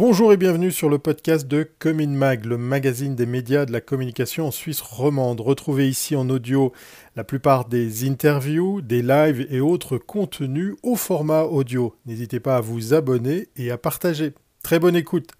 Bonjour et bienvenue sur le podcast de Comin Mag, le magazine des médias de la communication en Suisse romande. Retrouvez ici en audio la plupart des interviews, des lives et autres contenus au format audio. N'hésitez pas à vous abonner et à partager. Très bonne écoute.